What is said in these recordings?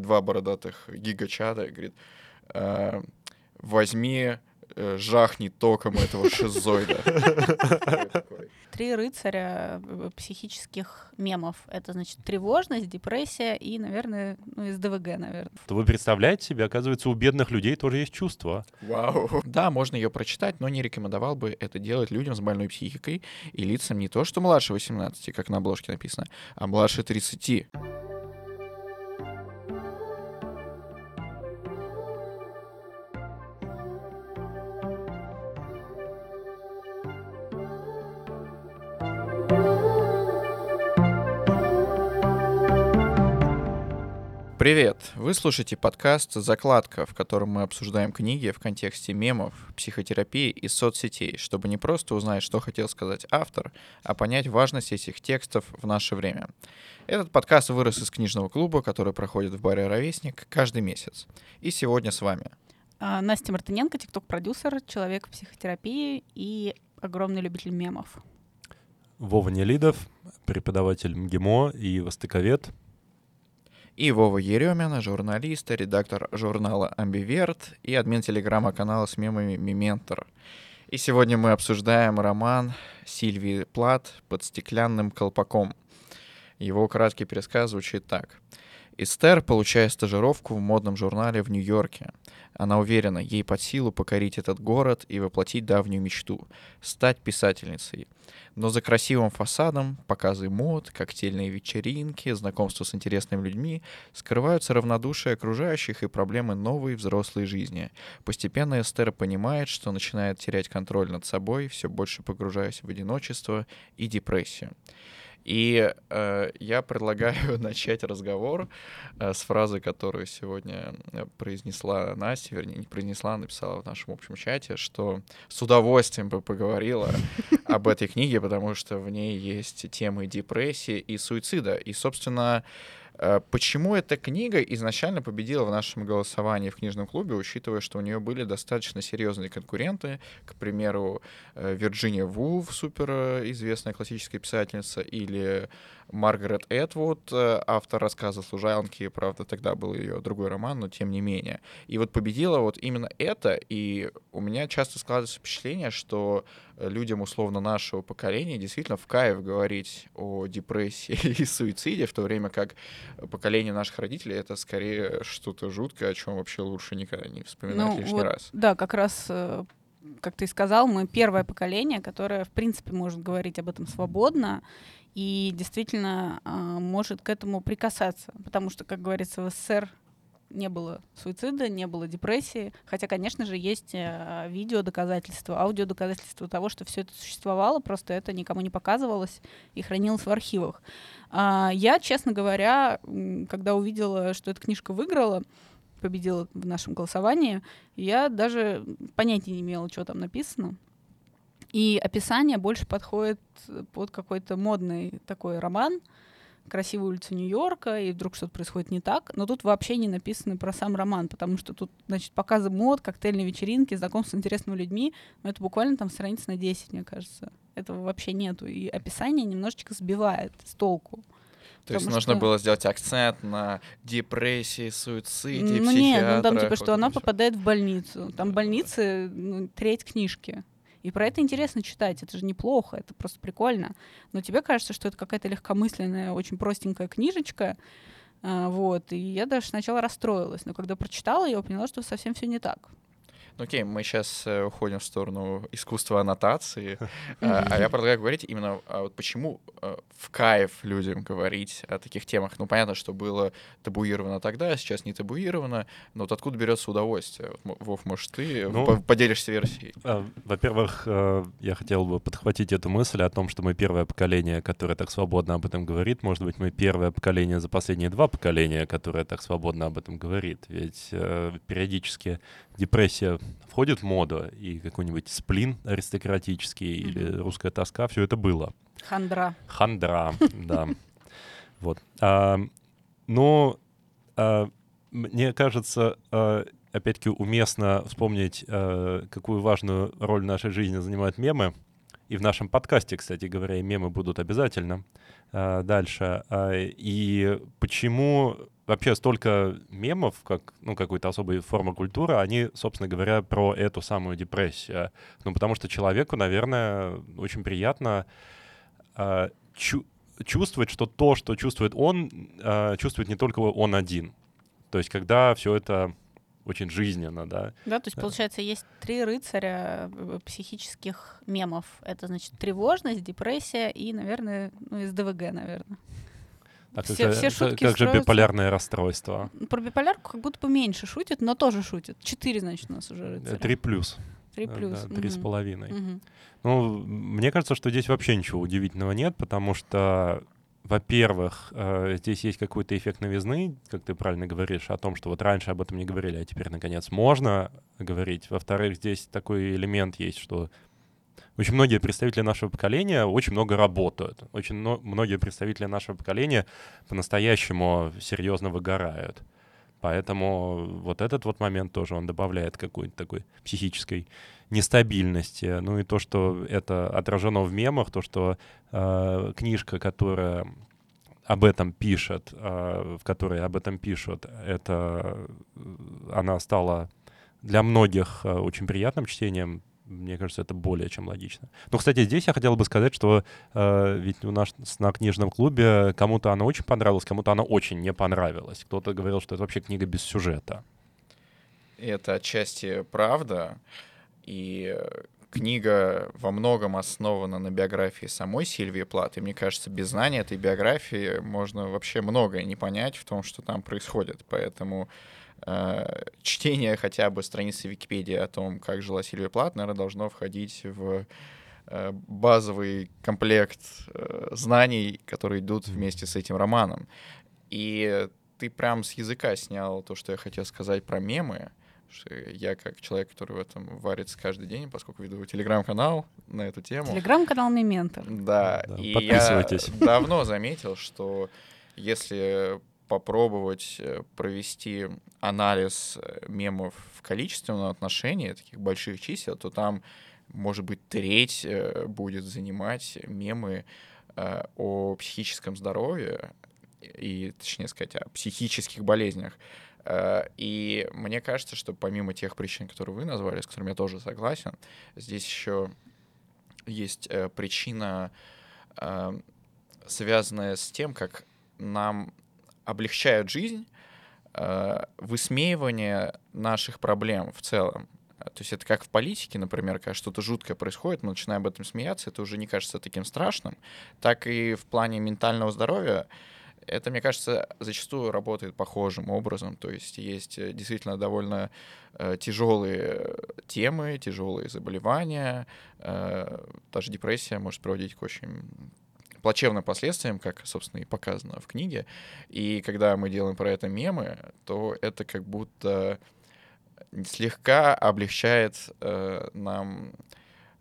два бородатых гигачата и говорит, «Э, возьми, э, жахни током этого шизоида. Три рыцаря э, психических мемов. Это значит тревожность, депрессия и, наверное, ну, из ДВГ, наверное. То вы представляете себе, оказывается, у бедных людей тоже есть чувства. Вау. Да, можно ее прочитать, но не рекомендовал бы это делать людям с больной психикой и лицам не то, что младше 18, как на обложке написано, а младше 30. Привет! Вы слушаете подкаст «Закладка», в котором мы обсуждаем книги в контексте мемов, психотерапии и соцсетей, чтобы не просто узнать, что хотел сказать автор, а понять важность этих текстов в наше время. Этот подкаст вырос из книжного клуба, который проходит в баре «Ровесник» каждый месяц. И сегодня с вами А, Настя Мартыненко, тикток-продюсер, человек в психотерапии и огромный любитель мемов. Вова Нелидов, преподаватель МГИМО и востоковед. И Вова Еремина, журналист, редактор журнала «Амбиверт» и админ телеграма-канала с мемами «Мементор». И сегодня мы обсуждаем роман Сильвии Плат «Под стеклянным колпаком». Его краткий пересказ звучит так. Эстер получает стажировку в модном журнале в Нью-Йорке. Она уверена, ей под силу покорить этот город и воплотить давнюю мечту — стать писательницей. Но за красивым фасадом, показы мод, коктейльные вечеринки, знакомство с интересными людьми скрываются равнодушие окружающих и проблемы новой взрослой жизни. Постепенно Эстер понимает, что начинает терять контроль над собой, все больше погружаясь в одиночество и депрессию. И э, я предлагаю начать разговор э, с фразы, которую сегодня э, произнесла Настя, вернее, не произнесла, а написала в нашем общем чате, что с удовольствием бы поговорила об этой книге, потому что в ней есть темы депрессии и суицида. И, собственно, э, Почему эта книга изначально победила в нашем голосовании в книжном клубе, учитывая, что у нее были достаточно серьезные конкуренты, к примеру, э, Вирджиния Вулф, супер э, известная классическая писательница, или Маргарет Этвуд, э, автор рассказа «Служанки», правда, тогда был ее другой роман, но тем не менее. И вот победила вот именно это, и у меня часто складывается впечатление, что э, людям условно нашего поколения действительно в кайф говорить о депрессии и суициде, в то время как поколение наших родителей — это скорее что-то жуткое, о чем вообще лучше никогда не вспоминать лишний вот, раз. Да, как раз, э, как ты сказал, мы первое поколение, которое, в принципе, может говорить об этом свободно и действительно а, может к этому прикасаться. Потому что, как говорится, в СССР не было суицида, не было депрессии. Хотя, конечно же, есть э, видео доказательства, аудио доказательства того, что все это существовало, просто это никому не показывалось и хранилось в архивах. А, Я, честно говоря, когда увидела, что эта книжка выиграла, победила в нашем голосовании, я даже понятия не имела, что там написано. И описание больше подходит под какой-то модный такой роман, красивую улицу Нью-Йорка, и вдруг что-то происходит не так. Но тут вообще не написано про сам роман, потому что тут, значит, показы мод, коктейльные вечеринки, знакомство с интересными людьми. Но это буквально там страниц на 10, мне кажется. Этого вообще нету. И описание немножечко сбивает с толку. То есть нужно что- было сделать акцент на депрессии, суициде, Ну нет, ну там типа, что она попадает в больницу. Там больницы ну, треть книжки. И про это интересно читать, это же неплохо, это просто прикольно. Но тебе кажется, что это какая-то легкомысленная, очень простенькая книжечка, а, вот, и я даже сначала расстроилась, но когда прочитала ее, поняла, что совсем все не так. Ну окей, мы сейчас уходим в сторону искусства аннотации, а а я предлагаю говорить именно, а вот почему э, в кайф людям говорить о таких темах. Ну понятно, что было табуировано тогда, а сейчас не табуировано, но вот откуда берется удовольствие? Вов, может, ты Ну, по- поделишься версией? А, Во-первых, э, я хотел бы подхватить эту мысль о том, что мы первое поколение, которое так свободно об этом говорит. Может быть, мы первое поколение за последние два поколения, которое так свободно об этом говорит. Ведь э, периодически депрессия входит в моду, и какой-нибудь сплин аристократический или русская тоска, все это было. Хандра. Хандра, да. Вот. А, Но а, мне кажется, а, опять-таки уместно вспомнить, а, какую важную роль в нашей жизни занимают мемы. И в нашем подкасте, кстати говоря, и мемы будут обязательно а, дальше. А, И почему вообще столько мемов, как ну, какой-то особой формы культуры, они, собственно говоря, про эту самую депрессию. Ну, потому что человеку, наверное, очень приятно э, чу чувствовать, что то, что чувствует он, э, чувствует не только он один. То есть, когда все это очень жизненно, да. Да, то есть, получается, есть три рыцаря э, психических мемов. Это, значит, тревожность, депрессия и, наверное, ну, из ДВГ, наверное. А все, как, все шутки как же биполярное расстройство? Про биполярку как будто бы меньше шутят, но тоже шутят. Четыре, значит, у нас уже рыцаря. Три плюс. Три плюс. Три с половиной. Ну, мне кажется, что здесь вообще ничего удивительного нет, потому что во-первых, э, здесь есть какой-то эффект новизны, как ты правильно говоришь, о том, что вот раньше об этом не говорили, а теперь, наконец, можно говорить. Во-вторых, здесь такой элемент есть, что очень многие представители нашего поколения очень много работают. Очень многие представители нашего поколения по-настоящему серьезно выгорают. Поэтому вот этот вот момент тоже он добавляет какой-то такой психической нестабильности. Ну и то, что это отражено в мемах, то, что э, книжка, которая об этом пишет, э, в которой об этом пишут, это она стала для многих э, очень приятным чтением. Мне кажется, это более чем логично. Но, кстати, здесь я хотел бы сказать, что э, ведь у нас на книжном клубе кому-то она очень понравилась, кому-то она очень не понравилась. Кто-то говорил, что это вообще книга без сюжета. Это отчасти правда. И книга во многом основана на биографии самой Сильвии Плат. И мне кажется, без знания этой биографии можно вообще многое не понять в том, что там происходит. Поэтому чтение хотя бы страницы Википедии о том, как жила Сильвия Плат, наверное, должно входить в э, базовый комплект э, знаний, которые идут вместе с этим романом. И ты прям с языка снял то, что я хотел сказать про мемы что я как человек, который в этом варится каждый день, поскольку веду телеграм-канал на эту тему. Телеграм-канал Мементор. Да, да и я давно заметил, что если попробовать э, провести анализ э, мемов в количественном отношении, таких больших чисел, то там, может быть, треть э, будет занимать мемы о психическом здоровье, и, точнее сказать, о психических болезнях. Э, и мне кажется, что помимо тех причин, которые вы назвали, с которыми я тоже согласен, здесь еще есть э, причина, э, связанная с тем, как нам облегчают жизнь высмеивание наших проблем в целом. То есть это как в политике, например, когда что-то жуткое происходит, мы начинаем об этом смеяться, это уже не кажется таким страшным. Так и в плане ментального здоровья это, мне кажется, зачастую работает похожим образом. То есть есть э, действительно довольно э, тяжелые темы, тяжелые заболевания. Э, даже депрессия может приводить к очень плачевным последствиям, как, собственно, и показано в книге. И когда мы делаем про это мемы, то это как будто слегка облегчает э, нам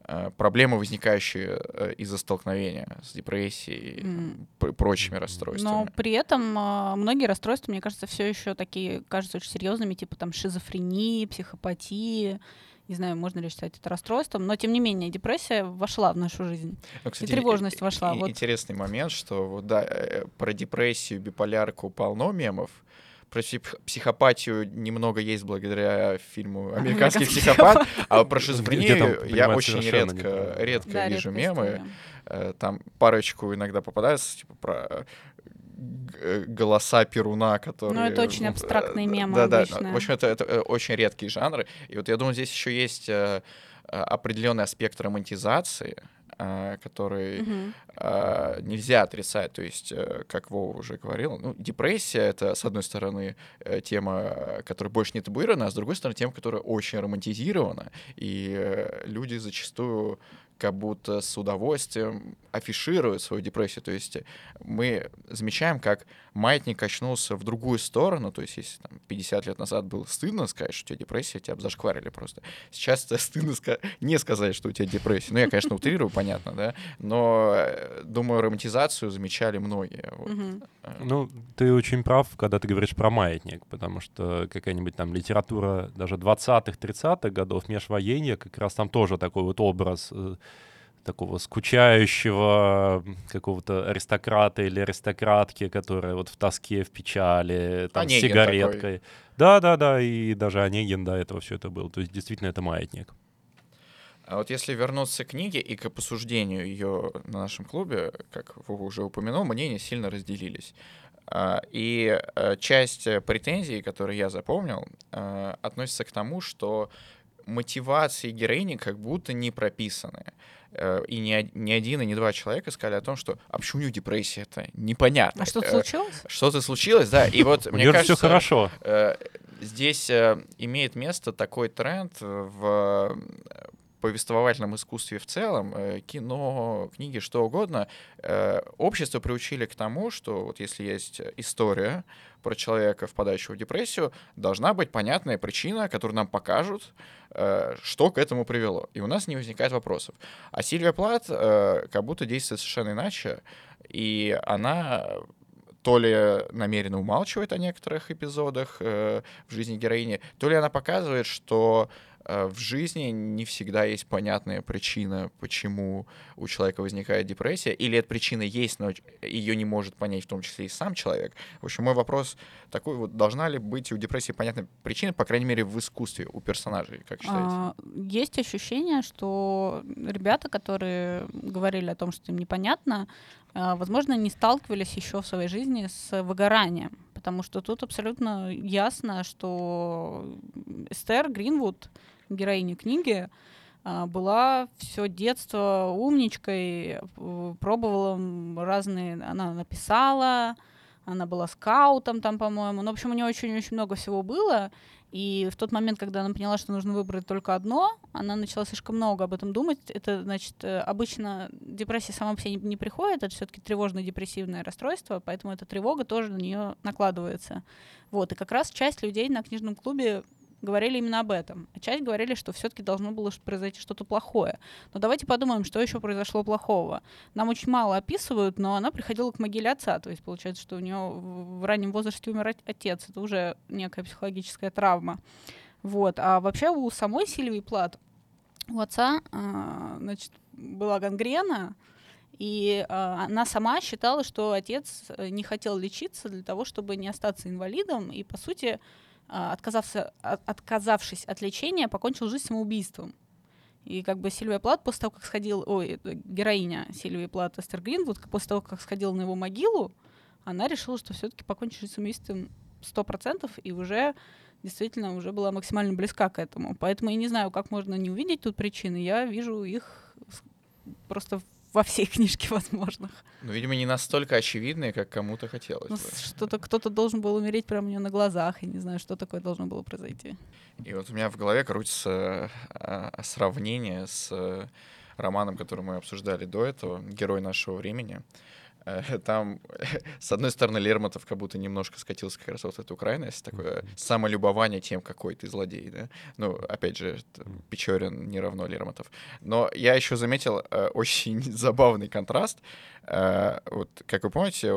Э, проблемы, возникающие э, из-за столкновения с депрессией и прочими расстройствами. Но при этом а, многие расстройства, мне кажется, все еще такие кажутся очень серьезными, типа там шизофрении, психопатии. Не знаю, можно ли считать это расстройством, но тем не менее депрессия вошла в нашу жизнь. Ну, кстати, и тревожность вошла. И, вот. Интересный момент, что вот, да, э, про депрессию, биполярку полно мемов, про психопатию немного есть благодаря фильму «Американский психопат», а про шизофрению я очень редко, редко да, вижу мемы. Э, там парочку иногда попадаются, типа про голоса Перуна, которые... Ну, это очень абстрактные мемы да, да, В общем, это, это э, очень редкие жанры. И вот я думаю, здесь еще есть определенный аспект романтизации, который угу. нельзя отрицать. То есть, э, как Вова уже говорил, ну, депрессия — это, с одной стороны, э, тема, которая больше не табуирована, а с другой стороны, тема, которая очень романтизирована. И э, люди зачастую как будто с удовольствием афишируют свою депрессию. То есть мы замечаем, как маятник качнулся в другую сторону. То есть если там, 50 лет назад было стыдно сказать, что у тебя депрессия, тебя зашкварили просто. Сейчас это стыдно ска- не сказать, что у тебя депрессия. Ну, я, конечно, утрирую, понятно, да, но, э, думаю, романтизацию замечали многие. Вот. Э. Ну, ты очень прав, когда ты говоришь про маятник, потому что какая-нибудь там литература даже 20-х, 30-х годов, межвоенья, как раз там тоже такой вот образ э, такого скучающего какого-то аристократа или аристократки, которая вот в тоске, в печали, там, Онегин с сигареткой. такой. Да-да-да, и даже Онегин до этого все это был. То есть действительно это маятник. А вот если вернуться к книге и к посуждению ее на нашем клубе, как Вова уже упомянул, мнения сильно разделились. А, И э, часть претензий, которые я запомнил, э, относится к тому, что мотивации героини как будто не прописаны. Э, И ни, ни один, и ни два человека сказали о том, что «А почему у нее депрессия это Непонятно. А что-то Э, случилось? Что-то случилось, да. И вот мне кажется... все хорошо. Э, Здесь имеет место такой тренд в повествовательном искусстве в целом, э, кино, книги, что угодно. Э, Общество приучили к тому, что вот если есть история про человека, впадающего в депрессию, должна быть понятная причина, которую нам покажут, э, что к этому привело. И у нас не возникает вопросов. А Сильвия Плат как будто действует совершенно иначе, и она то ли намеренно умалчивает о некоторых эпизодах э, в жизни героини, то ли она показывает, что в жизни не всегда есть понятная причина, почему у человека возникает депрессия, или эта причина есть, но ее не может понять в том числе и сам человек. В общем, мой вопрос такой, вот должна ли быть у депрессии понятная причина, по крайней мере, в искусстве у персонажей, как считаете? А, Есть ощущение, что ребята, которые говорили о том, что им непонятно, а, возможно, не сталкивались еще в своей жизни с выгоранием. Потому что тут абсолютно ясно, что Эстер Гринвуд, героиня книги, а, была все детство умничкой, э, пробовала разные... Она написала, она была скаутом там, по-моему. Ну, в общем, у нее очень-очень много всего было. И в тот момент, когда она поняла, что нужно выбрать только одно, она начала слишком много об этом думать. Это, значит, э, обычно депрессия сама по себе не- приходит, это все-таки тревожно-депрессивное расстройство, поэтому эта тревога тоже на нее накладывается. Вот, и как раз часть людей на книжном клубе говорили именно об этом. А часть говорили, что все-таки должно было произойти что-то плохое. Но давайте подумаем, что еще произошло плохого. Нам очень мало описывают, но она приходила к могиле отца. То есть получается, что у нее в раннем возрасте умер от- отец. Это уже некая психологическая травма. Вот. А вообще у самой Сильвии Плат, у отца, а, значит, была гангрена, и а, она сама считала, что отец э, не хотел лечиться для того, чтобы не остаться инвалидом, и, по сути, отказався, от- отказавшись от лечения, покончил жизнь самоубийством. И как бы Сильвия Плат после того, как сходил, ой, героиня Сильвии Плат Эстер Гринвуд, после того, как сходила на его могилу, она решила, что все-таки покончит жизнь самоубийством 100% и уже действительно уже была максимально близка к этому. Поэтому я не знаю, как можно не увидеть тут причины. Я вижу их просто во всей книжке возможных. Ну, видимо, не настолько очевидные, как кому-то хотелось Ну, бы. что-то кто-то должен был умереть прямо у нее на глазах. Я не знаю, что такое должно было произойти. И вот у меня в голове крутится а, сравнение с э, романом, который мы обсуждали до этого, «Герой нашего времени». Там, с одной стороны, Лермонтов как будто немножко скатился как раз вот в эту крайность, такое самолюбование тем, какой ты злодей, да? Ну, опять же, Печорин не равно Лермонтов. Но я еще заметил э, очень забавный контраст. Э, Вот, как вы помните,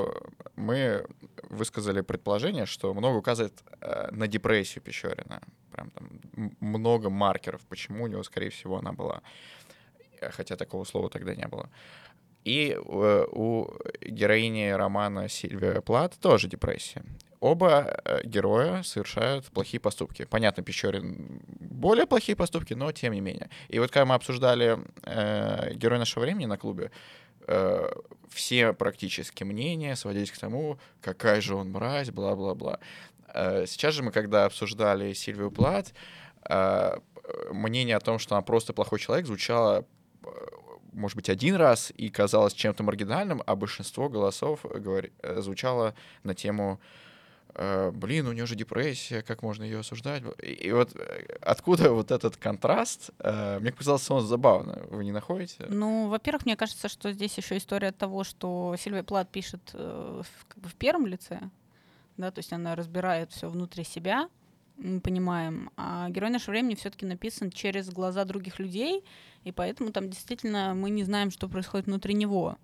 мы высказали предположение, что много указывает э, на депрессию Печорина. Прям там много маркеров, почему у него, скорее всего, она была. Хотя такого слова тогда не было. И э, у героини романа Сильвия Плат тоже депрессия. Оба э, героя совершают плохие поступки. Понятно, Печорин более плохие поступки, но тем не менее. И вот когда мы обсуждали э, «Герой нашего времени» на клубе, э, все практически мнения сводились к тому, какая же он мразь, бла-бла-бла. Э, Сейчас же мы, когда обсуждали Сильвию Плат, э, мнение о том, что она просто плохой человек, звучало, э, может быть, один раз и казалось чем-то маргинальным, а большинство голосов говори- э, звучало на тему э, блин, у нее же депрессия, как можно ее осуждать? И, вот э, откуда вот этот контраст? Э, мне показалось он забавно. Вы не находите? Ну, во-первых, мне кажется, что здесь еще история того, что Сильвия Плат пишет э, в, как бы в первом лице, да, то есть она разбирает все внутри себя, мы понимаем, а герой нашего времени все-таки написан через глаза других людей, и поэтому там действительно мы не знаем, что происходит внутри него.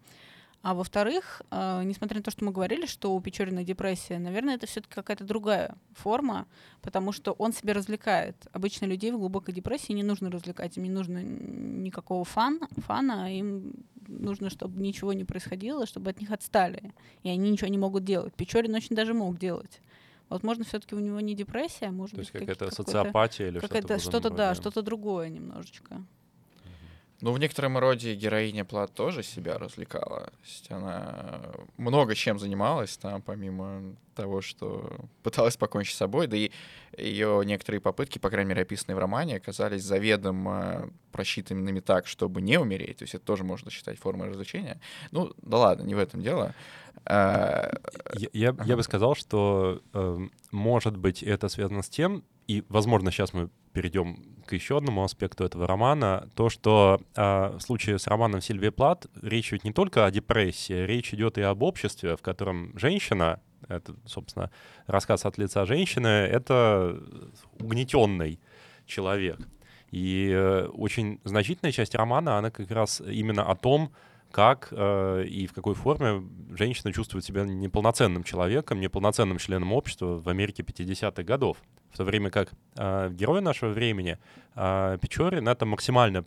А во-вторых, э, несмотря на то, что мы говорили, что у Печорина депрессия, наверное, это все-таки какая-то другая форма, потому что он себя развлекает. Обычно людей в глубокой депрессии не нужно развлекать, им не нужно никакого фан, фана, им нужно, чтобы ничего не происходило, чтобы от них отстали, и они ничего не могут делать. Печорин очень даже мог делать. Возможно, все-таки у него не депрессия, а может То есть быть какая-то какой-то- социопатия или какая-то что-то этом что-то, да, что-то другое немножечко. Ну, в некотором роде героиня Плат тоже себя развлекала. То есть она много чем занималась там, помимо того, что пыталась покончить с собой. Да и ее некоторые попытки, по крайней мере, описанные в романе, оказались заведомо просчитанными так, чтобы не умереть. То есть это тоже можно считать формой развлечения. Ну, да ладно, не в этом дело. А, Я, я, я бы сказал, что э, может быть это связано с тем, и, возможно, сейчас мы перейдем к еще одному аспекту этого романа, то, что э, в случае с романом Сильвии Плат речь идет не только о депрессии, речь идет и об обществе, в котором женщина, это, собственно, рассказ от лица женщины, это угнетенный человек. И э, очень значительная часть романа, она как раз именно о том, как э, и в какой форме женщина чувствует себя неполноценным человеком, неполноценным членом общества в Америке 50-х годов. В то время как э, герой нашего времени, э, Печорин, это максимально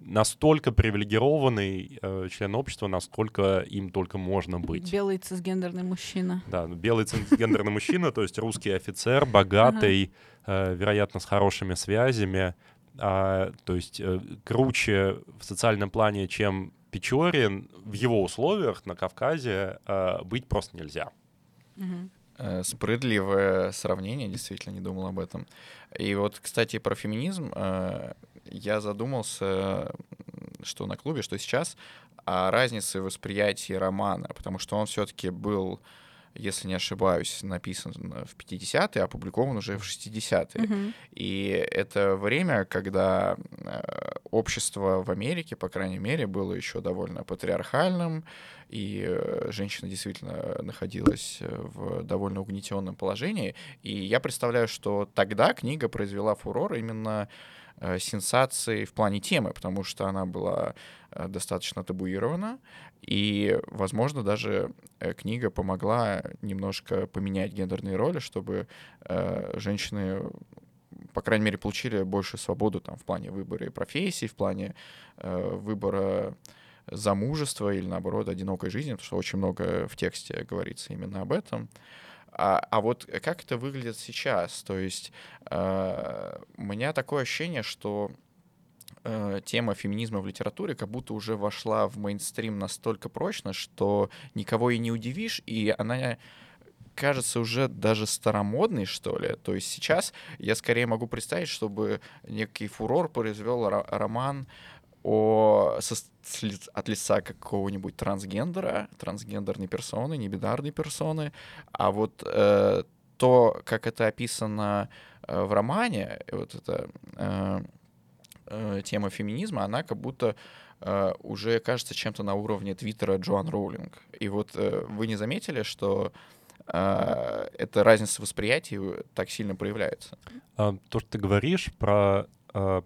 настолько привилегированный э, член общества, насколько им только можно быть. Белый цисгендерный мужчина. Да, ну, белый цисгендерный мужчина, то есть русский офицер, богатый, э, вероятно, с хорошими связями, а, то есть э, круче в социальном плане, чем Печорин, в его условиях на Кавказе э, быть просто нельзя. Мгм. Спрыдливое сравнение, действительно не думал об этом. И вот, кстати, про феминизм я задумался, что на клубе, что сейчас, о разнице восприятия романа, потому что он все-таки был, если не ошибаюсь, написан в 50-е, а опубликован уже в 60-е. Мгм. И это время, когда э, общество в Америке, по крайней мере, было еще довольно патриархальным, и э, женщина действительно находилась в довольно угнетенном положении. И я представляю, что тогда книга произвела фурор именно сенсацией в плане темы, потому что она была э, достаточно табуирована, и, возможно, даже э, книга помогла немножко поменять гендерные роли, чтобы э, женщины по крайней мере, получили больше свободу там в плане выбора и профессий, в плане э, выбора замужества или, наоборот, одинокой жизни, потому что очень много в тексте говорится именно об этом. А, а вот как это выглядит сейчас? То есть э, у меня такое ощущение, что э, тема феминизма в литературе как будто уже вошла в мейнстрим настолько прочно, что никого и не удивишь, и она кажется уже даже старомодной, что ли. То есть сейчас я скорее могу представить, чтобы некий фурор произвел ро- роман о, со- от лица какого-нибудь трансгендера, трансгендерной персоны, небинарной персоны. А вот э, то, как это описано э, в романе, вот эта э, э, тема феминизма, она как будто э, уже кажется чем-то на уровне твиттера Джоан Роулинг. И вот э, вы не заметили, что э, эта разница восприятия так сильно проявляется? А, То, что ты говоришь про э,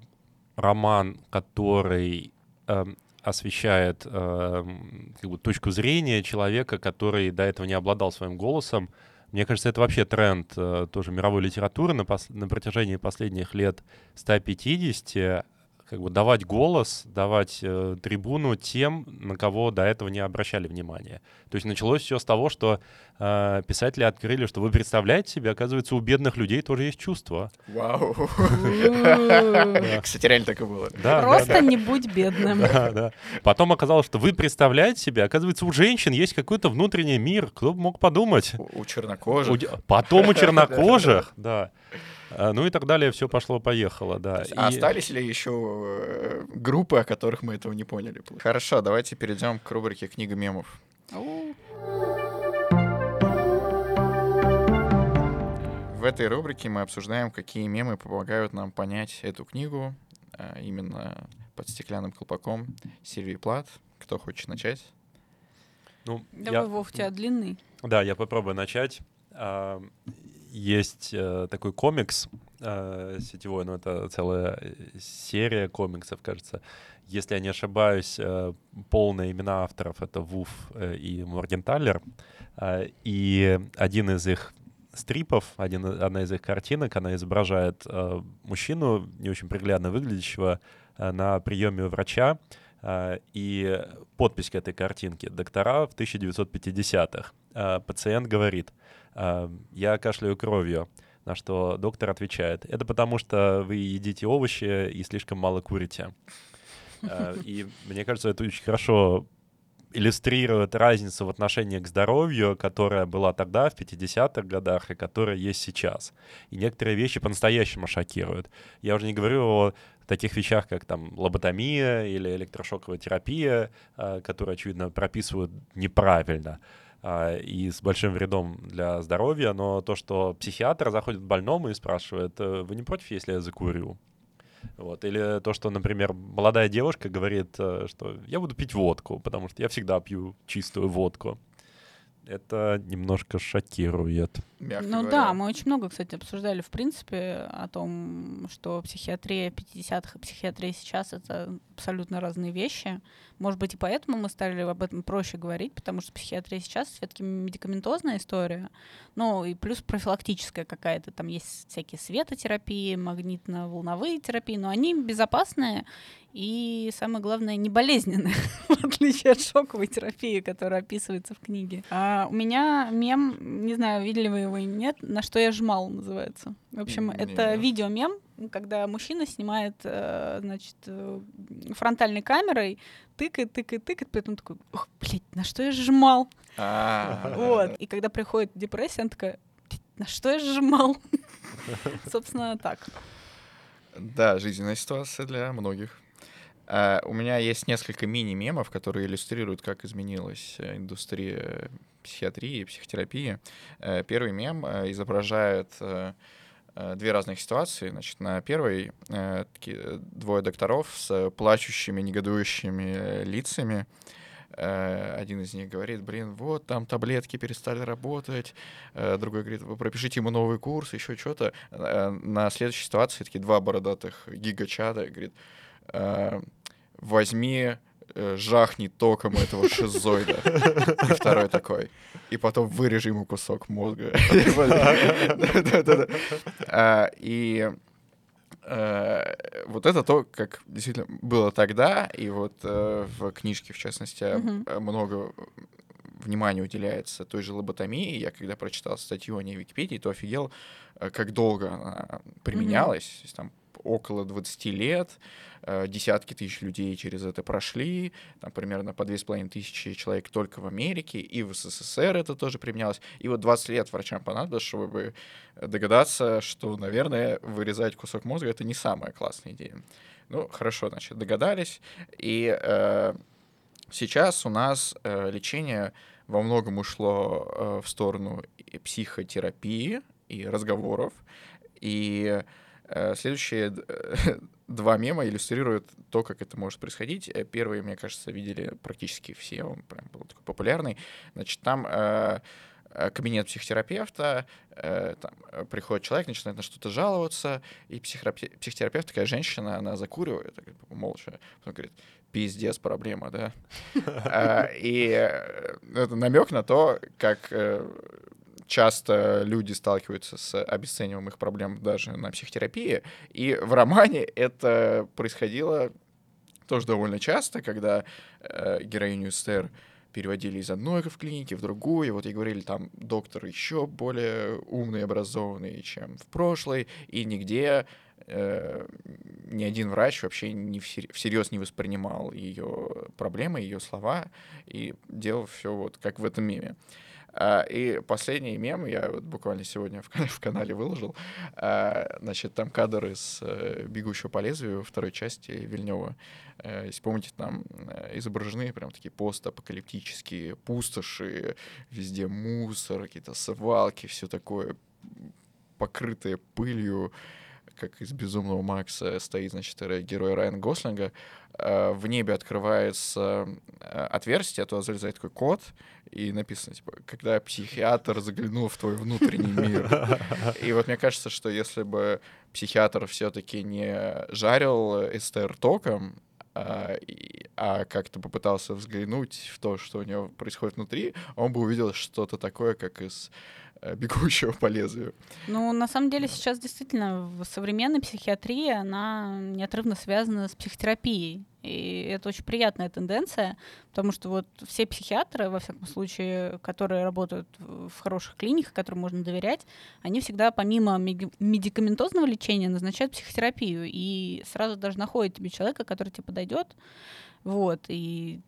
роман, который эм, освещает эм, как бы, точку зрения человека, который до этого не обладал своим голосом, мне кажется, это вообще тренд э, тоже мировой литературы на, пос- на протяжении последних лет 150, как бы давать голос, давать э, трибуну тем, на кого до этого не обращали внимания. То есть началось все с того, что э, писатели открыли, что вы представляете себе, оказывается, у бедных людей тоже есть чувства. Вау! Кстати, реально так и было. Просто не будь бедным. Потом оказалось, что вы представляете себе, оказывается, у женщин есть какой-то внутренний мир, кто бы мог подумать. У, чернокожих. Потом у чернокожих, да. А, Ну и так далее, все пошло-поехало, да. А И- остались ли еще э, группы, о которых мы этого не поняли? Хорошо, давайте перейдем к рубрике «Книга мемов». В этой рубрике мы обсуждаем, какие мемы помогают нам понять эту книгу, а именно под стеклянным колпаком Сильвии Плат. Кто хочет начать? ну, Давай, я- Вов, у тебя длинный. Да, я попробую начать. Есть э, такой комикс э, сетевой, но это целая э, серия комиксов, кажется. Если я не ошибаюсь, э, полные имена авторов — это Вуф э, и Моргенталер. Э, и один из их стрипов, один, одна из их картинок, она изображает э, мужчину, не очень приглядно выглядящего, э, на приеме у врача, э, и подпись к этой картинке «Доктора в 1950-х». Э, пациент говорит «Я кашляю кровью». На что доктор отвечает, это потому что вы едите овощи и слишком мало курите. Э, и мне кажется, это очень хорошо иллюстрирует разницу в отношении к здоровью, которая была тогда, в 50-х годах, и которая есть сейчас. И некоторые вещи по-настоящему шокируют. Я уже не говорю о таких вещах, как там лоботомия или электрошоковая терапия, э, которые, очевидно, прописывают неправильно и с большим вредом для здоровья, но то, что психиатр заходит к больному и спрашивает, «Э, вы не против, если я закурю? Вот. Или то, что, например, молодая девушка говорит, э, что я буду пить водку, потому что я всегда пью чистую водку. Это немножко шокирует. Мягко Ну говоря. да, мы очень много, кстати, обсуждали, в принципе, о том, что психиатрия 50-х и психиатрия сейчас — это абсолютно разные вещи. Может быть, и поэтому мы стали об этом проще говорить, потому что психиатрия сейчас все-таки медикаментозная история, ну и плюс профилактическая какая-то. Там есть всякие светотерапии, магнитно-волновые терапии, но они безопасные и, самое главное, не болезненные, в отличие от шоковой терапии, которая описывается в книге. А у меня мем, не знаю, видели вы его или нет, «На что я жмал» называется. В общем, это Нет. видеомем, когда мужчина снимает, э, значит, э, фронтальной камерой, тыкает, тыкает, тыкает, потом такой, ох, блядь, на что я жмал? А, Вот. И когда приходит депрессия, он такая, «Блядь, на что я жмал? Собственно, так. Да, жизненная ситуация для многих. А, у меня есть несколько мини-мемов, которые иллюстрируют, как изменилась э, индустрия психиатрии, психотерапии. Э, Первый мем э, изображает э, э, две разных ситуации. Значит, на первой э, такие э, двое докторов с плачущими, негодующими э, лицами. Э, Один из них говорит, блин, вот там таблетки перестали работать. Э, Другой говорит, вы пропишите ему новый курс, еще что-то. Э, На следующей ситуации такие два бородатых гигачада говорит, э, возьми, э, жахни током этого шизоида. И второй такой. И потом вырежи ему кусок мозга. А, И э, вот это то, как действительно было тогда, и вот э, в книжке, в частности, э, много внимания уделяется той же лоботомии. Я когда прочитал статью о ней в Википедии, то офигел, э, как долго она применялась. То есть там около 20 лет, э, десятки тысяч людей через это прошли, там примерно по 2,5 тысячи человек только в Америке, и в СССР это тоже применялось. И вот 20 лет врачам понадобилось, чтобы догадаться, что, наверное, вырезать кусок мозга — это не самая классная идея. Ну, хорошо, значит, догадались. И э, сейчас у нас э, лечение во многом ушло э, в сторону психотерапии и разговоров. И э, следующие д- два мема иллюстрируют то, как это может происходить. Э, Первый, мне кажется, видели практически все, он прям был такой популярный. Значит, там э, э, кабинет психотерапевта, э, там э, приходит человек, начинает на что-то жаловаться, и психотерапе- психотерапевт, такая женщина, она закуривает, так, молча, потом говорит, пиздец, проблема, да? И э, это намек на то, как э, часто люди сталкиваются с обесцениванием их проблем даже на психотерапии. И в романе это происходило тоже довольно часто, когда э, героиню Эстер переводили из одной в клинике в другую, и вот ей говорили, там доктор еще более умный и образованный, чем в прошлой, и нигде э, ни один врач вообще не всер- всерьез не воспринимал ее проблемы, ее слова, и делал все вот как в этом меме. А, И последний мем я вот буквально сегодня в, кан- в канале выложил. А, Значит, там кадр из э, «Бегущего по лезвию» второй части Вильнева. Э, Если помните, там э, изображены прям такие постапокалиптические пустоши, везде мусор, какие-то свалки, все такое покрытое пылью. Как из «Безумного Макса» стоит, значит, герой Райан Гослинга, э, в небе открывается э, отверстие, туда залезает такой кот, и написано, типа, когда психиатр заглянул в твой внутренний мир. И вот мне кажется, что если бы психиатр все-таки не жарил Эстер током, а, а как-то попытался взглянуть в то, что у него происходит внутри, он бы увидел что-то такое, как из Э, бегущего по лезвию. Ну, на самом деле сейчас действительно в современной психиатрии она неотрывно связана с психотерапией. И это очень приятная тенденция, потому что вот все психиатры, во всяком случае, которые работают в хороших клиниках, которым можно доверять, они всегда помимо медикаментозного лечения назначают психотерапию. И сразу даже находят тебе человека, который тебе подойдет. Вот, и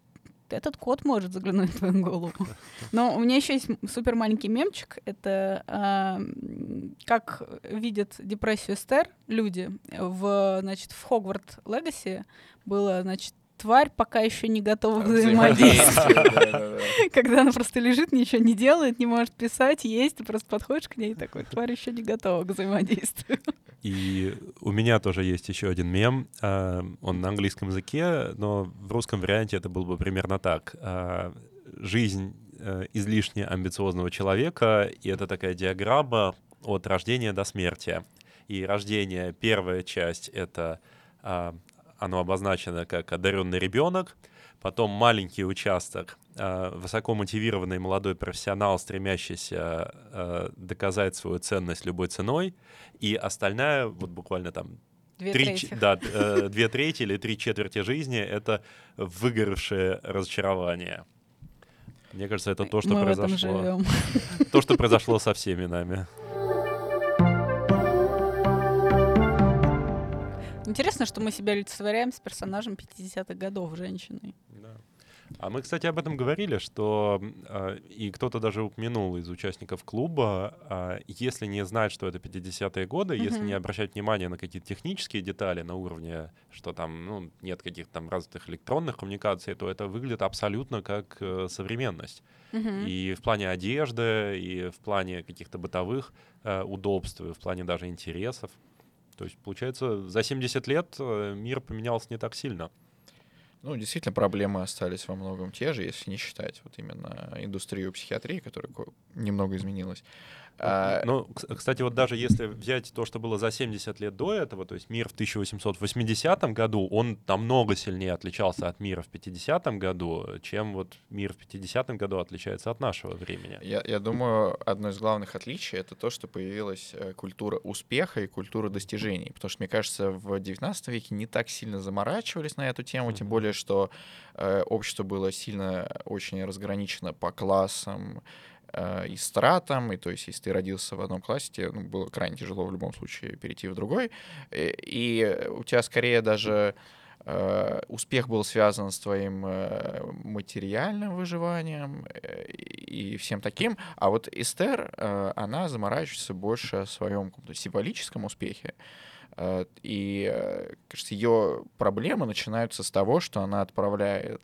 этот кот может заглянуть в твою голову. Но у меня еще есть супер маленький мемчик. Это э, как видят депрессию Эстер люди. В, значит, в Хогварт Легаси было, значит, тварь пока еще не готова к взаимодействию. Когда она просто лежит, ничего не делает, не может писать, есть, ты просто подходишь к ней и такой, тварь еще не готова к взаимодействию. И у меня тоже есть еще один мем. А, он на английском языке, но в русском варианте это было бы примерно так. А, жизнь э, излишне амбициозного человека, и это такая диаграмма от рождения до смерти. И рождение, первая часть — это а, оно обозначено как одаренный ребенок, потом маленький участок, э, высокомотивированный молодой профессионал, стремящийся э, доказать свою ценность любой ценой, и остальная, вот буквально там Две три, трети. Да, э, две трети или три четверти жизни — это выгоревшее разочарование. Мне кажется, это то, что Мы произошло. То, что произошло со всеми нами. Интересно, что мы себя олицетворяем с персонажем 50-х годов, женщиной. Да. А мы, кстати, об этом говорили, что э, и кто-то даже упомянул из участников клуба, э, если не знать, что это 50-е годы, mm-hmm. если не обращать внимания на какие-то технические детали на уровне, что там ну, нет каких-то там развитых электронных коммуникаций, то это выглядит абсолютно как э, современность. Mm-hmm. И в плане одежды, и в плане каких-то бытовых э, удобств, и в плане даже интересов. То есть, получается, за 70 лет э, мир поменялся не так сильно. Ну, действительно, проблемы остались во многом те же, если не считать вот именно индустрию психиатрии, которая немного изменилась. А... Ну, кстати, вот даже если взять то, что было за 70 лет до этого, то есть мир в 1880 году, он намного сильнее отличался от мира в 50 году, чем вот мир в 50 году отличается от нашего времени. Я, я думаю, одно из главных отличий — это то, что появилась э, культура успеха и культура достижений. Потому что, мне кажется, в 19 веке не так сильно заморачивались на эту тему, тем более, что э, общество было сильно очень разграничено по классам, э, и стратам, и то есть если ты родился в одном классе, тебе ну, было крайне тяжело в любом случае перейти в другой, и, и у тебя скорее даже э, успех был связан с твоим э, материальным выживанием э, и всем таким, а вот Эстер, э, она заморачивается больше о своем символическом успехе, э, и, э, кажется, ее проблемы начинаются с того, что она отправляет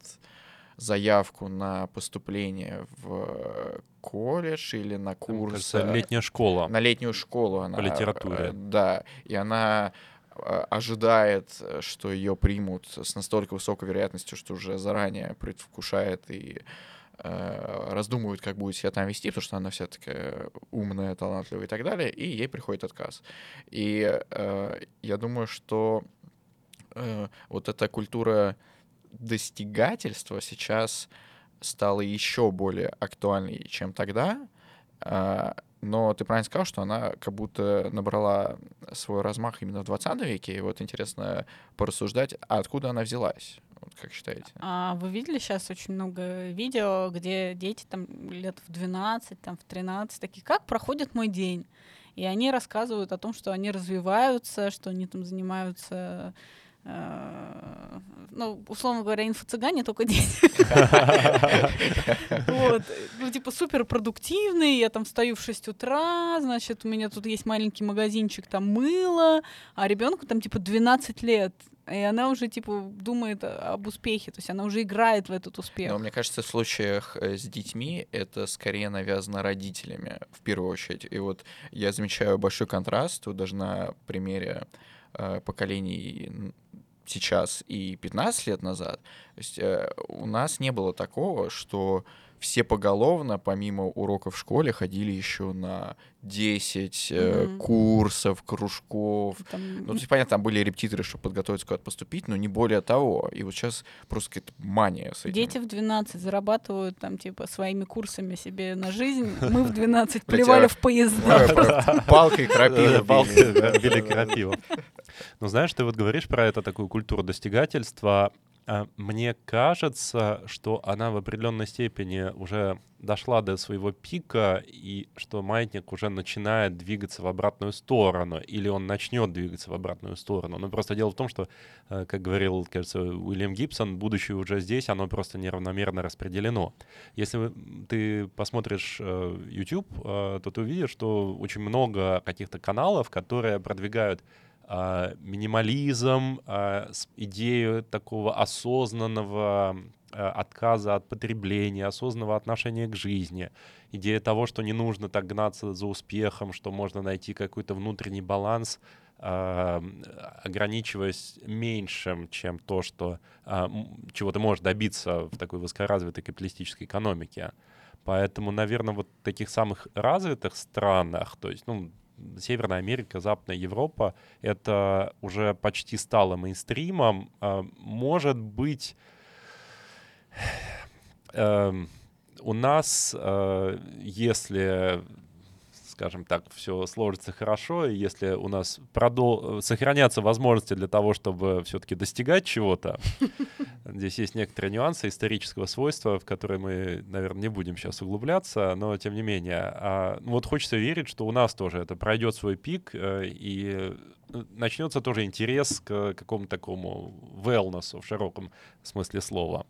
заявку на поступление в колледж или на курс. Это летняя школа. На летнюю школу она. По литературе. Э, да. И она э, ожидает, что ее примут с настолько высокой вероятностью, что уже заранее предвкушает и э, раздумывает, как будет себя там вести, потому что она вся такая умная, талантливая и так далее, и ей приходит отказ. И э, я думаю, что э, вот эта культура достигательство сейчас стало еще более актуальной, чем тогда. А, но ты правильно сказал, что она как будто набрала свой размах именно в 20 веке. И вот интересно порассуждать, а откуда она взялась? Вот как считаете? А вы видели сейчас очень много видео, где дети там лет в 12, там в 13 такие, как проходит мой день? И они рассказывают о том, что они развиваются, что они там занимаются ну, условно говоря, инфо-цыгане, только дети. Вот. Ну, типа, супер продуктивный, я там встаю в 6 утра, значит, у меня тут есть маленький магазинчик, там мыло, а ребенку там, типа, 12 лет. И она уже, типа, думает об успехе, то есть она уже играет в этот успех. Но мне кажется, в случаях э, с детьми это скорее навязано родителями, в первую очередь. И вот я замечаю большой контраст, вот даже на примере э, поколений сейчас и 15 лет назад. То есть э, у нас не было такого, что все поголовно, помимо уроков в школе, ходили еще на 10 э, mm-hmm. курсов, кружков. Там... Ну, то есть, понятно, там были репетиторы, чтобы подготовиться куда-то поступить, но не более того. И вот сейчас просто какая-то мания с этим. Дети в 12 зарабатывают там, типа, своими курсами себе на жизнь. Мы в 12 плевали в поезда. Палкой крапиву. Палкой крапиву. Ну, знаешь, ты вот говоришь про это, такую культуру достигательства. А, мне кажется, что она в определенной степени уже дошла до своего пика, и что маятник уже начинает двигаться в обратную сторону, или он начнет двигаться в обратную сторону. Но просто дело в том, что, э, как говорил, кажется, Уильям Гибсон, будущее уже здесь, оно просто неравномерно распределено. Если ты посмотришь э, YouTube, э, то ты увидишь, что очень много каких-то каналов, которые продвигают а, минимализм, а, идею такого осознанного а, отказа от потребления, осознанного отношения к жизни, идея того, что не нужно так гнаться за успехом, что можно найти какой-то внутренний баланс, ограничиваясь меньшим, чем то, что, чего ты можешь добиться в такой высокоразвитой капиталистической экономике. Поэтому, наверное, вот в таких самых развитых странах, то есть, ну, Северная Америка, Западная Европа, это уже почти стало мейнстримом. А, может быть, эм, у нас, э, если скажем так, все сложится хорошо, и если у нас продол... сохранятся возможности для того, чтобы все-таки достигать чего-то, здесь есть некоторые нюансы исторического свойства, в которые мы, наверное, не будем сейчас углубляться, но тем не менее. А, ну вот хочется верить, что у нас тоже это пройдет свой пик, э, и э, начнется тоже интерес к какому-то такому wellness в широком смысле слова.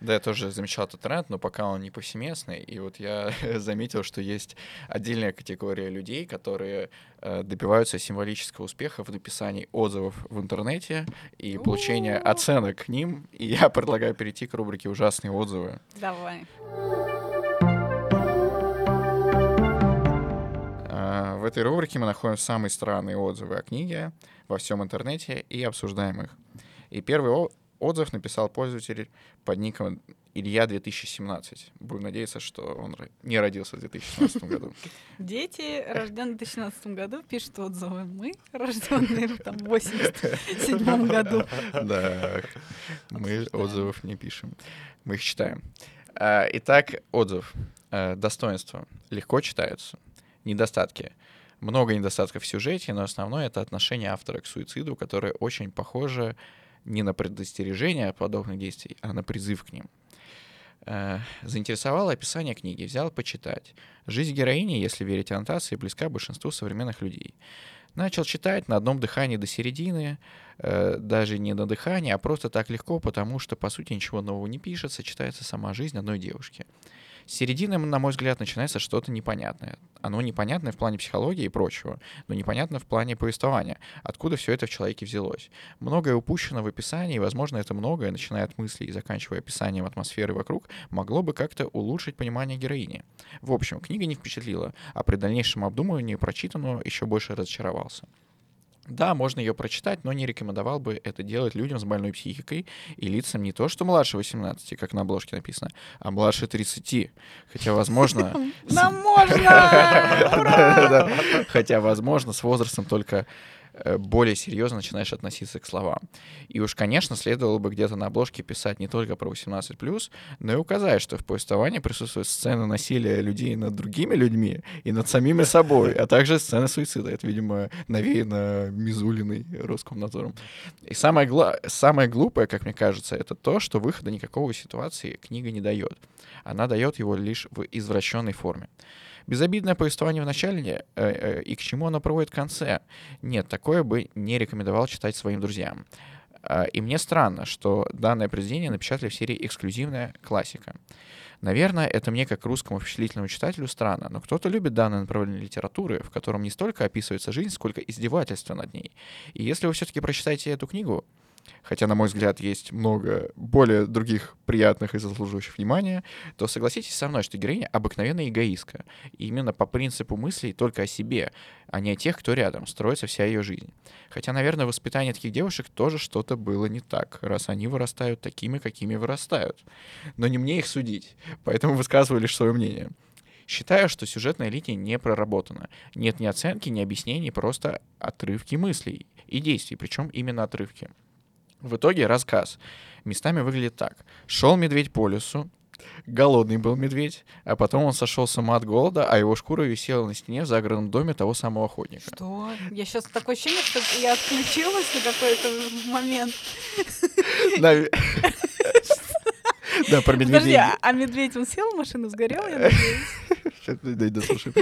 Да, я тоже замечал этот тренд, но пока он не повсеместный. И вот я заметил, что есть отдельная категория людей, которые э, добиваются символического успеха в написании отзывов в интернете и получения оценок к ним. И я предлагаю перейти к рубрике «Ужасные отзывы». Давай. А, в этой рубрике мы находим самые странные отзывы о книге во всем интернете и обсуждаем их. И первый Отзыв написал пользователь под ником Илья 2017. Будем надеяться, что он не родился в 2016 году. Дети, рожденные в 2017 году, пишут отзывы. Мы, рожденные в там, 87 году. Да, мы отзывов не пишем. Мы их читаем. А, итак, отзыв. А, достоинства. Легко читаются. Недостатки. Много недостатков в сюжете, но основное — это отношение автора к суициду, которое очень похоже не на предостережение подобных действий, а на призыв к ним. Э, заинтересовало описание книги, взял почитать. Жизнь героини, если верить аннотации, близка большинству современных людей. Начал читать на одном дыхании до середины, э, даже не на дыхании, а просто так легко, потому что, по сути, ничего нового не пишется, читается сама жизнь одной девушки. С середины, на мой взгляд, начинается что-то непонятное. Оно непонятное в плане психологии и прочего, но непонятно в плане повествования. Откуда все это в человеке взялось? Многое упущено в описании, и, возможно, это многое, начиная от мыслей и заканчивая описанием атмосферы вокруг, могло бы как-то улучшить понимание героини. В общем, книга не впечатлила, а при дальнейшем обдумывании прочитанного еще больше разочаровался. Да, можно ее прочитать, но не рекомендовал бы это делать людям с больной психикой и лицам не то, что младше 18, как на обложке написано, а младше 30. Хотя, возможно... Нам можно! Хотя, возможно, с возрастом только более серьезно начинаешь относиться к словам. И уж, конечно, следовало бы где-то на обложке писать не только про 18+, но и указать, что в повествовании присутствуют сцены насилия людей над другими людьми и над самими собой, а также сцены суицида. Это, видимо, навеяно Мизулиной Роскомнадзором. И самое, гла- самое глупое, как мне кажется, это то, что выхода никакого ситуации книга не дает. Она дает его лишь в извращенной форме. Безобидное повествование в начале э, э, и к чему оно проводит в конце. Нет, такое бы не рекомендовал читать своим друзьям. А, и мне странно, что данное произведение напечатали в серии «Эксклюзивная классика». Наверное, это мне, как русскому впечатлительному читателю, странно, но кто-то любит данное направление литературы, в котором не столько описывается жизнь, сколько издевательство над ней. И если вы все-таки прочитаете эту книгу, хотя, на мой взгляд, есть много более других приятных и заслуживающих внимания, то согласитесь со мной, что героиня обыкновенная эгоистка. И именно по принципу мыслей только о себе, а не о тех, кто рядом, строится вся ее жизнь. Хотя, наверное, воспитание таких девушек тоже что-то было не так, раз они вырастают такими, какими вырастают. Но не мне их судить, поэтому высказываю лишь свое мнение. Считаю, что сюжетная линия не проработана. Нет ни оценки, ни объяснений, просто отрывки мыслей и действий, причем именно отрывки. В итоге рассказ местами выглядит так. Шел медведь по лесу, голодный был медведь, а потом он сошел с ума от голода, а его шкура висела на стене в загородном доме того самого охотника. Что? Я сейчас такое ощущение, что я отключилась на какой-то момент. Да, про медведей. Подожди, а, а медведь, он сел в машину, сгорел, я надеюсь? Дай дослушаем.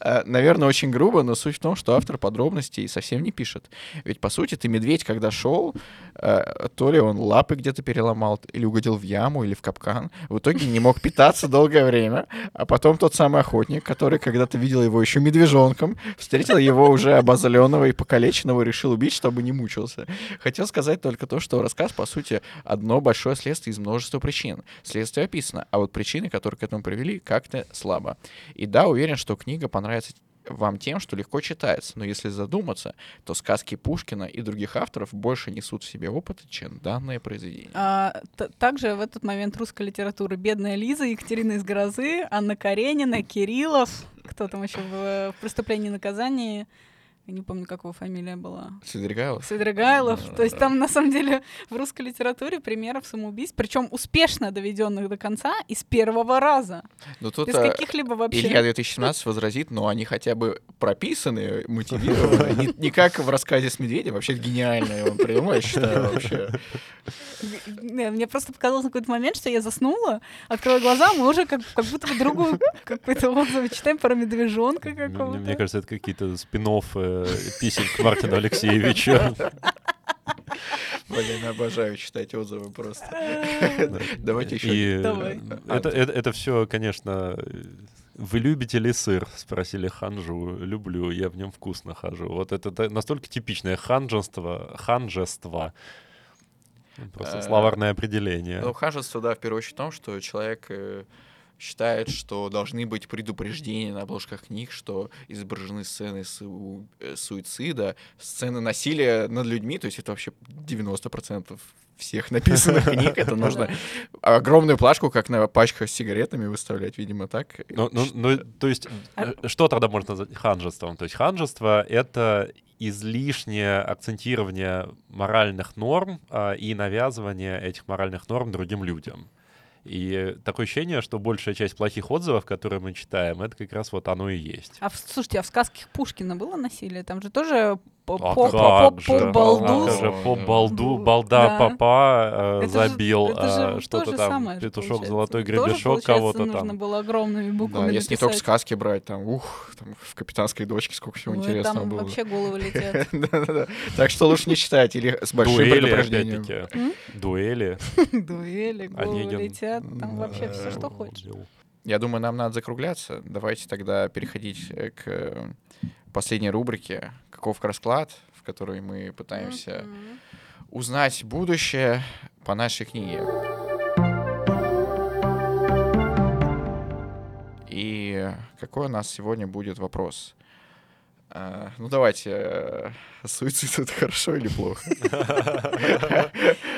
А, Наверное, очень грубо, но суть в том, что автор подробностей совсем не пишет. Ведь, по сути, ты медведь, когда шел, а, то ли он лапы где-то переломал, или угодил в яму, или в капкан, в итоге не мог питаться долгое время, а потом тот самый охотник, который когда-то видел его еще медвежонком, встретил его уже обозленного и покалеченного решил убить, чтобы не мучился. Хотел сказать только то, что рассказ, по сути, одно большое следствие из множества причин. Следствие описано, а вот причины, которые к этому привели, как-то слабо. И да, уверен, что книга понравится вам тем, что легко читается, но если задуматься, то сказки Пушкина и других авторов больше несут в себе опыт, чем данное произведение. А, также в этот момент русской литературы «Бедная Лиза», Екатерина из Грозы, Анна Каренина, Кириллов, кто там еще в, в «Преступлении и наказании», я не помню, как его фамилия была. Свидригайлов? Свидригайлов. Да, То есть да. там, на самом деле, в русской литературе примеров самоубийств, причем успешно доведенных до конца и с первого раза. Ну тут Без а, каких-либо вообще... Илья 2017 возразит, но они хотя бы прописаны, мотивированы. Не, не как в рассказе с медведем, вообще гениально он придумал, я считаю, вообще. Не, Мне просто показалось на какой-то момент, что я заснула, открыла глаза, мы уже как, как будто бы другую какой-то отзыв читаем про медвежонка какого-то. мне кажется, это какие-то спин писем к Мартину Алексеевичу. Блин, обожаю читать отзывы просто. Давайте еще. Это, все, конечно, вы любите ли сыр? Спросили ханжу. Люблю, я в нем вкус нахожу. Вот это настолько типичное ханжество, ханжество. Просто словарное определение. Ну, ханжество, да, в первую очередь в том, что человек э, считает, что должны быть предупреждения на обложках книг, что изображены сцены су- э, суицида, сцены насилия над людьми, то есть это вообще 90% всех написанных книг, это нужно огромную плашку, как на пачках с сигаретами выставлять, видимо, так. Ну, ну, ну, то есть, А- э, что тогда можно назвать ханжеством? То есть ханжество — это излишнее акцентирование моральных норм а, и навязывание этих моральных норм другим людям. И такое ощущение, что большая часть плохих отзывов, которые мы читаем, это как раз вот оно и есть. А слушайте, а в сказках Пушкина было насилие? Там же тоже по, А по, как по- же, по балду. как же по балду, Ну, балда да. папа э, Это же- забил это же то что-то там, самое петушок, получается. золотой гребешок кого-то нужно там. было огромными Да, буквами если не только сказки брать, там, ух, там в «Капитанской дочке» сколько всего Ой, интересного там было. вообще головы летят. Так что лучше не читать или с большим предупреждением. Дуэли. Дуэли, головы летят. Там вообще все, что Э, хочешь. Я думаю, нам надо закругляться. Давайте тогда переходить э, к э, последней рубрике «Каков расклад?», в которой мы пытаемся Мгм. узнать будущее по нашей книге. И какой у нас сегодня будет вопрос? А, ну давайте, э, суицид это хорошо или плохо?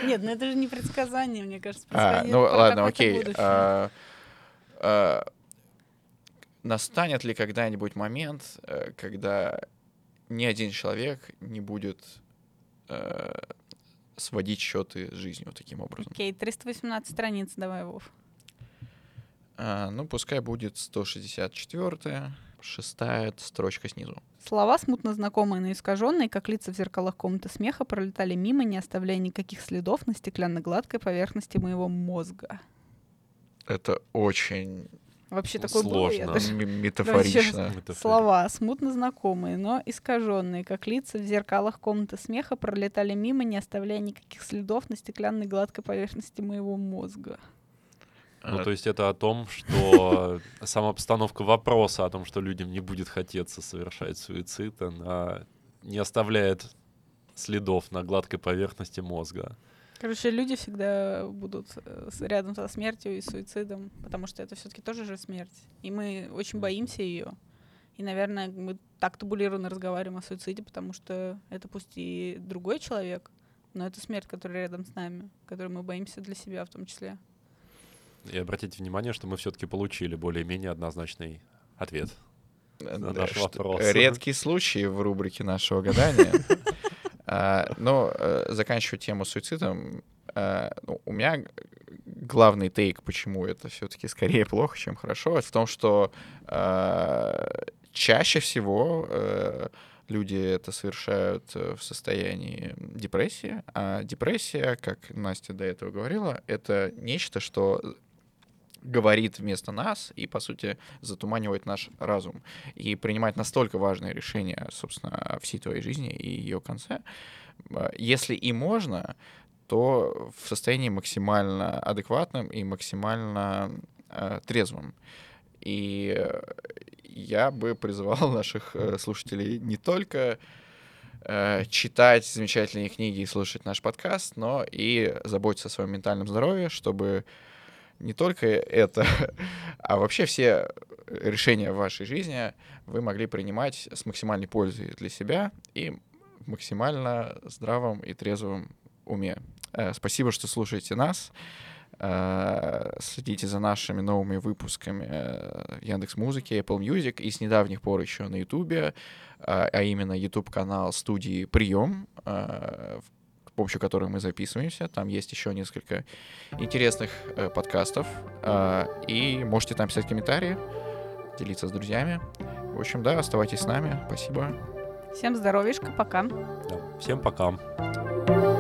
Нет, ну это же не предсказание, мне кажется. А, предсказание ну ладно, окей. Настанет ли когда-нибудь момент, э, когда ни один человек не будет э, сводить счеты с жизнью таким образом? Окей, 318 страниц давай, Вов. А, ну, пускай будет 164 шестая строчка снизу. Слова, смутно знакомые, но искаженные, как лица в зеркалах комнаты смеха, пролетали мимо, не оставляя никаких следов на стеклянно-гладкой поверхности моего мозга. Это очень Вообще такое было, я Сложно. даже М- Метафорично. Это Слова смутно знакомые, но искаженные, как лица в зеркалах комнаты смеха, пролетали мимо, не оставляя никаких следов на стеклянной гладкой поверхности моего мозга. Ну, А, то есть это о том, что сама обстановка вопроса о том, что людям не будет хотеться совершать суицид, она не оставляет следов на гладкой поверхности мозга. Короче, люди всегда будут э, рядом со смертью и суицидом, потому что это все-таки тоже же смерть. И мы очень боимся ее. И, наверное, мы так табулированно разговариваем о суициде, потому что это пусть и другой человек, но это смерть, которая рядом с нами, которую мы боимся для себя в том числе. И обратите внимание, что мы все-таки получили более-менее однозначный ответ. На наш что- вопрос. Редкий случай в рубрике нашего гадания. А, Но э, заканчивая тему суицидом, э, ну, у меня главный тейк, почему это все-таки скорее плохо, чем хорошо, в том, что э, чаще всего э, люди это совершают э, в состоянии депрессии, а депрессия, как Настя до этого говорила, это нечто, что говорит вместо нас и, по сути, затуманивает наш разум. И принимать настолько важные решения, собственно, всей твоей жизни и ее конце, э, если и можно, то в состоянии максимально адекватном и максимально э, трезвым. И я бы призывал наших э, слушателей не только э, читать замечательные книги и слушать наш подкаст, но и заботиться о своем ментальном здоровье, чтобы не только это, а вообще все решения в вашей жизни вы могли принимать с максимальной пользой для себя и максимально здравом и трезвом уме. Э, Спасибо, что слушаете нас. Э, Следите за нашими новыми выпусками э, Яндекс Музыки, Apple Music и с недавних пор еще на Ютубе, а именно YouTube канал студии Прием, в помощью которой мы записываемся. Там есть еще несколько интересных э, подкастов. э, и можете там писать комментарии, делиться с друзьями. В общем, да, оставайтесь с нами. Спасибо. Всем здоровишка, пока. Да. Всем пока.